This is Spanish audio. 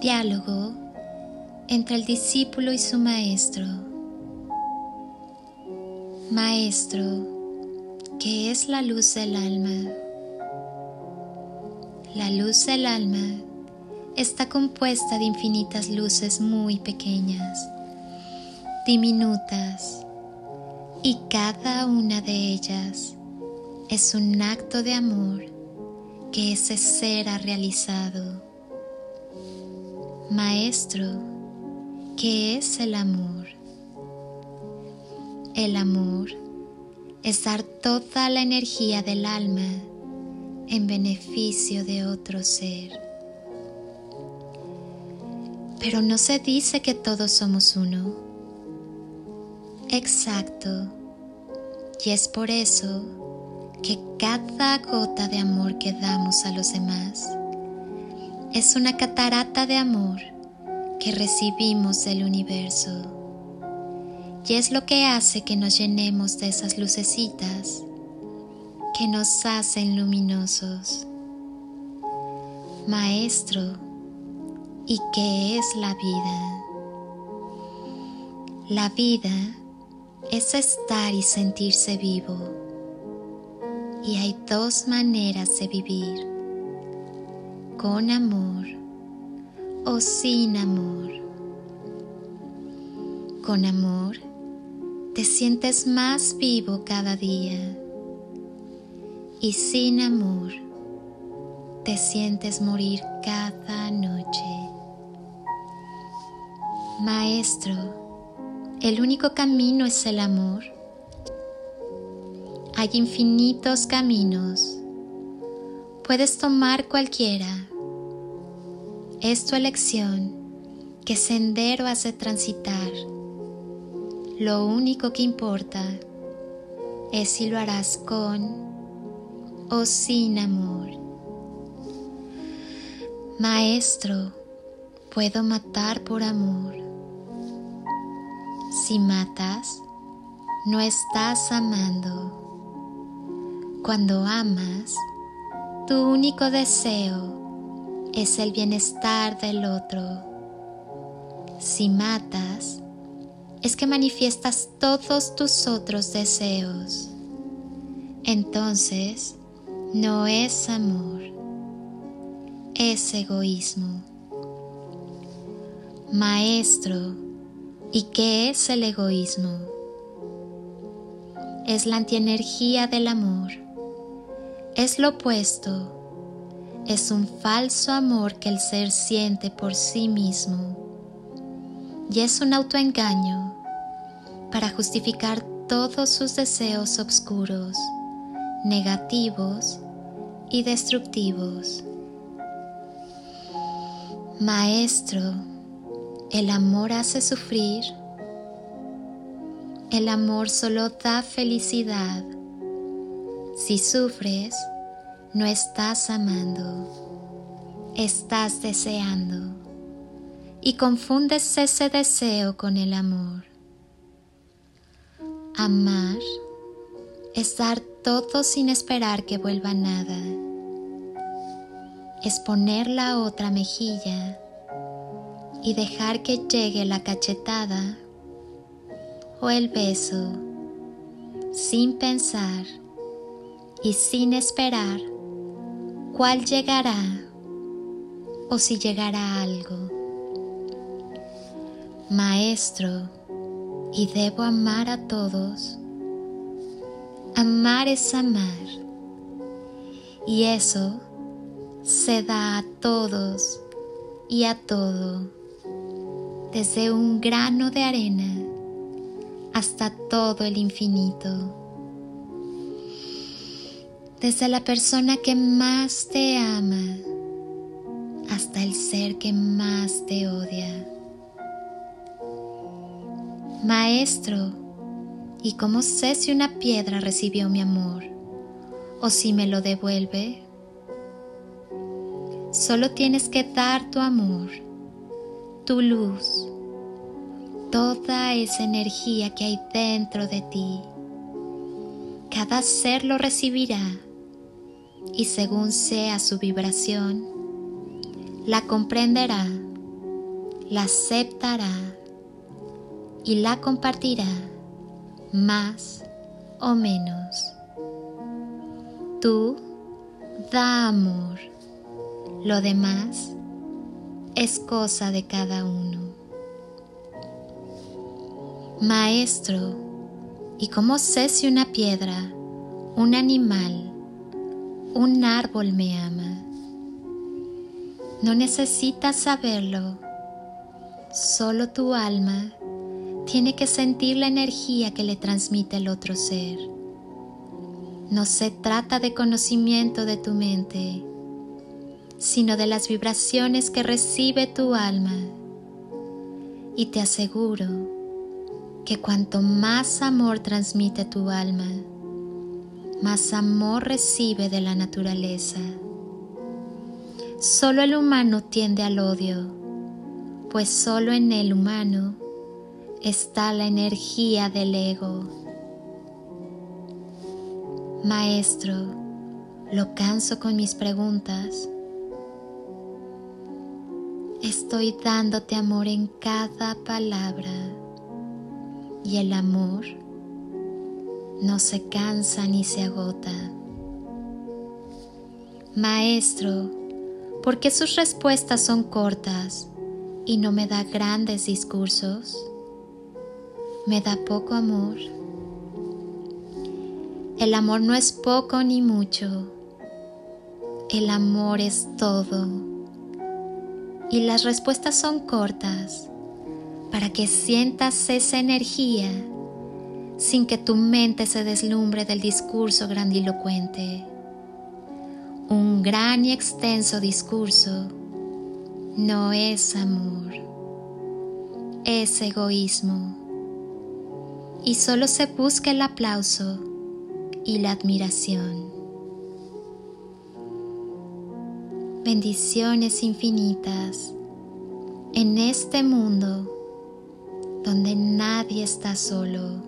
Diálogo entre el discípulo y su maestro. Maestro, ¿qué es la luz del alma? La luz del alma está compuesta de infinitas luces muy pequeñas, diminutas, y cada una de ellas es un acto de amor que ese ser ha realizado. Maestro, ¿qué es el amor? El amor es dar toda la energía del alma en beneficio de otro ser. Pero no se dice que todos somos uno. Exacto. Y es por eso que cada gota de amor que damos a los demás es una catarata de amor que recibimos del universo. Y es lo que hace que nos llenemos de esas lucecitas que nos hacen luminosos. Maestro, ¿y qué es la vida? La vida es estar y sentirse vivo y hay dos maneras de vivir, con amor o sin amor. Con amor te sientes más vivo cada día y sin amor te sientes morir cada noche. Maestro, el único camino es el amor hay infinitos caminos. Puedes tomar cualquiera. Es tu elección qué sendero hace transitar. Lo único que importa es si lo harás con o sin amor. Maestro, puedo matar por amor. Si matas, no estás amando. Cuando amas, tu único deseo es el bienestar del otro. Si matas, es que manifiestas todos tus otros deseos. Entonces, no es amor, es egoísmo. Maestro, ¿y qué es el egoísmo? Es la antienergía del amor es lo opuesto. Es un falso amor que el ser siente por sí mismo. Y es un autoengaño para justificar todos sus deseos oscuros, negativos y destructivos. Maestro, el amor hace sufrir. El amor solo da felicidad si sufres, no estás amando, estás deseando y confundes ese deseo con el amor. Amar es dar todo sin esperar que vuelva nada. Es poner la otra mejilla y dejar que llegue la cachetada o el beso sin pensar y sin esperar cuál llegará o si llegará algo. Maestro, y debo amar a todos. Amar es amar. Y eso se da a todos y a todo, desde un grano de arena hasta todo el infinito desde la persona que más te ama hasta el ser que más te odia. Maestro, ¿y cómo sé si una piedra recibió mi amor o si me lo devuelve? Solo tienes que dar tu amor, tu luz, toda esa energía que hay dentro de ti. Cada ser lo recibirá y según sea su vibración, la comprenderá la aceptará y la compartirá más o menos. Tú da amor, lo demás es cosa de cada uno. Maestro, ¿y cómo sé si una piedra, un animal, un árbol me ama? No necesitas saberlo, solo tu alma tiene que sentir la energía que le transmite el otro ser. No se trata de conocimiento de tu mente, sino de las vibraciones que recibe tu alma. Y te aseguro que cuanto más amor transmite tu alma, más amor recibe de la naturaleza. Solo el humano tiende al odio, pues solo en el humano está la energía del ego. Maestro, lo canso con mis preguntas. Estoy dándote amor en cada palabra y el amor no se cansa ni se agota. Maestro, ¿por qué sus respuestas son cortas y no me da grandes discursos? me da poco amor. El amor no es poco ni mucho. El amor es todo. Y las respuestas son cortas para que sientas esa energía sin que tu mente se deslumbre del discurso grandilocuente. Un gran y extenso discurso no es amor, es egoísmo y solo se busca el aplauso y la admiración. Bendiciones infinitas en este mundo donde nadie está solo